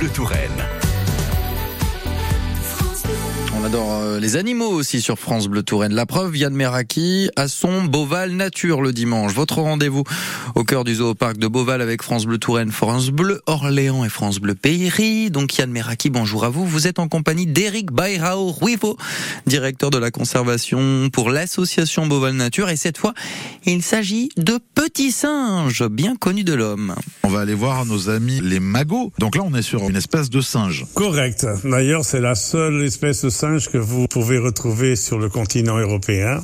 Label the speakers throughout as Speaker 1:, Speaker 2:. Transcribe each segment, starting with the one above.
Speaker 1: Bleu Touraine.
Speaker 2: On adore euh, les animaux aussi sur France Bleu Touraine. La preuve, Yann Meraki à son Beauval Nature le dimanche. Votre rendez-vous au cœur du zooparc de Beauval avec France Bleu Touraine, France Bleu Orléans et France Bleu Payri. Donc Yann Meraki, bonjour à vous. Vous êtes en compagnie d'Éric Bayrao Ruivo, directeur de la conservation pour l'association Beauval Nature. Et cette fois, il s'agit de petits singes bien connus de l'homme.
Speaker 3: On va aller voir nos amis les magots. Donc là, on est sur une espèce de singe.
Speaker 4: Correct. D'ailleurs, c'est la seule espèce de singe que vous pouvez retrouver sur le continent européen,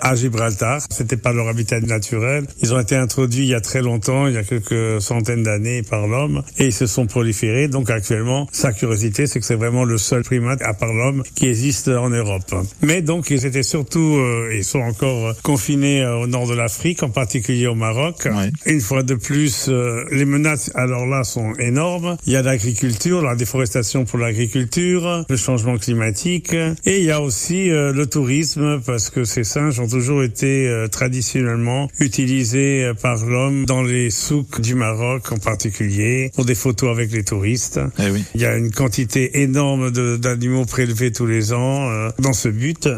Speaker 4: à Gibraltar. C'était pas leur habitat naturel. Ils ont été introduits il y a très longtemps, il y a quelques centaines d'années par l'homme, et ils se sont proliférés. Donc actuellement, sa curiosité, c'est que c'est vraiment le seul primate, à part l'homme, qui existe en Europe. Mais donc, ils étaient surtout, euh, ils sont encore euh, confinés euh, au nord de l'Afrique, en particulier au Maroc. Une fois de plus, euh, les menaces, alors là, sont énormes. Il y a l'agriculture, la déforestation pour l'agriculture, le changement climatique, et il y a aussi euh, le tourisme, parce que ces singes ont toujours été euh, traditionnellement utilisés euh, par l'homme dans les souks du Maroc en particulier, pour des photos avec les touristes.
Speaker 3: Eh oui.
Speaker 4: Il y a une quantité énorme d'animaux prélevés tous les ans euh, dans ce but.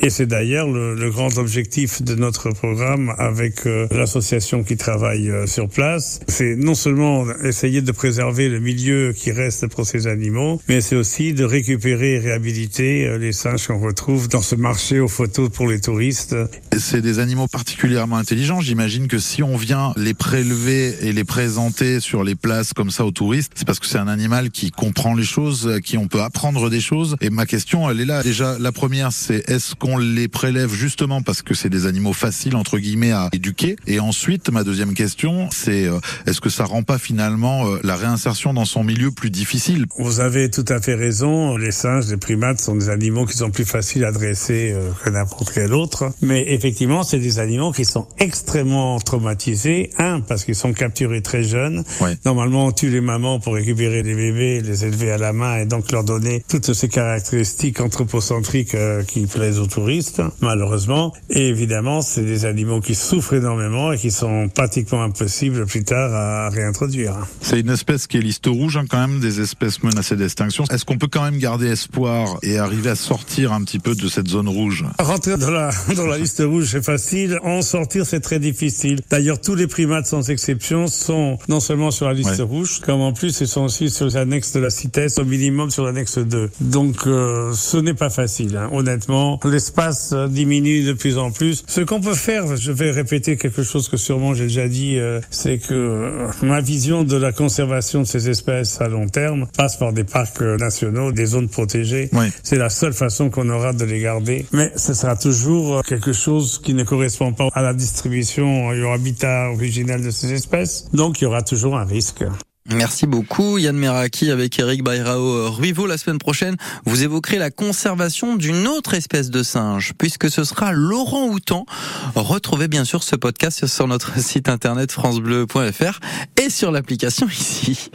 Speaker 4: Et c'est d'ailleurs le, le grand objectif de notre programme avec l'association qui travaille sur place. C'est non seulement essayer de préserver le milieu qui reste pour ces animaux, mais c'est aussi de récupérer et réhabiliter euh, les singes qu'on retrouve dans ce marché aux photos pour les touristes.
Speaker 3: C'est des animaux particulièrement intelligents. J'imagine que si on vient les prélever et les présenter sur les places comme ça aux touristes, c'est parce que c'est un animal qui comprend les choses, à qui on peut apprendre des choses. Et ma question, elle est là. Déjà, la première, c'est est-ce qu'on les prélève justement parce que c'est des animaux faciles entre guillemets à éduquer? Et ensuite, ma deuxième question, c'est euh, est-ce que ça rend pas finalement euh, la réinsertion dans son milieu plus difficile?
Speaker 4: Vous avez tout à fait raison. Les singes, les primates sont des animaux qui sont plus faciles à dresser euh, que n'importe quel autre. Mais effectivement, c'est des animaux qui sont extrêmement traumatisés. Un, parce qu'ils sont capturés très jeunes.
Speaker 3: Ouais.
Speaker 4: Normalement, on tue les mamans pour récupérer les bébés, les élever à la main et donc leur donner toutes ces caractéristiques anthropocentriques euh, qui plaisent aux touristes, malheureusement. Et évidemment, c'est des animaux qui souffrent énormément et qui sont pratiquement impossibles plus tard à réintroduire.
Speaker 3: C'est une espèce qui est liste rouge hein, quand même des espèces menacées d'extinction. Est-ce qu'on peut quand même garder espoir et arriver à sortir un petit peu de cette zone rouge
Speaker 4: Rentrer dans la, dans la liste rouge, c'est facile. En sortir, c'est très difficile. D'ailleurs, tous les primates, sans exception, sont non seulement sur la liste
Speaker 3: Ouais.
Speaker 4: rouge, comme en plus, ils sont aussi sur l'annexe de la CITES, au minimum sur l'annexe 2. Donc, euh, ce n'est pas facile. hein. Honnêtement, l'espace diminue de plus en plus. Ce qu'on peut faire, je vais répéter quelque chose que sûrement j'ai déjà dit, euh, c'est que euh, ma vision de la conservation de ces espèces à long terme passe par des parcs nationaux, des zones protégées. C'est la seule façon qu'on aura de les garder. Mais ce sera toujours euh, quelque chose qui ne correspond pas à la distribution et au habitat originel de ces espèces. Donc il y aura toujours un risque.
Speaker 2: Merci beaucoup Yann Meraki avec Eric Bayrao Ruivo la semaine prochaine. Vous évoquerez la conservation d'une autre espèce de singe puisque ce sera Laurent Houtan. Retrouvez bien sûr ce podcast sur notre site internet francebleu.fr et sur l'application ici.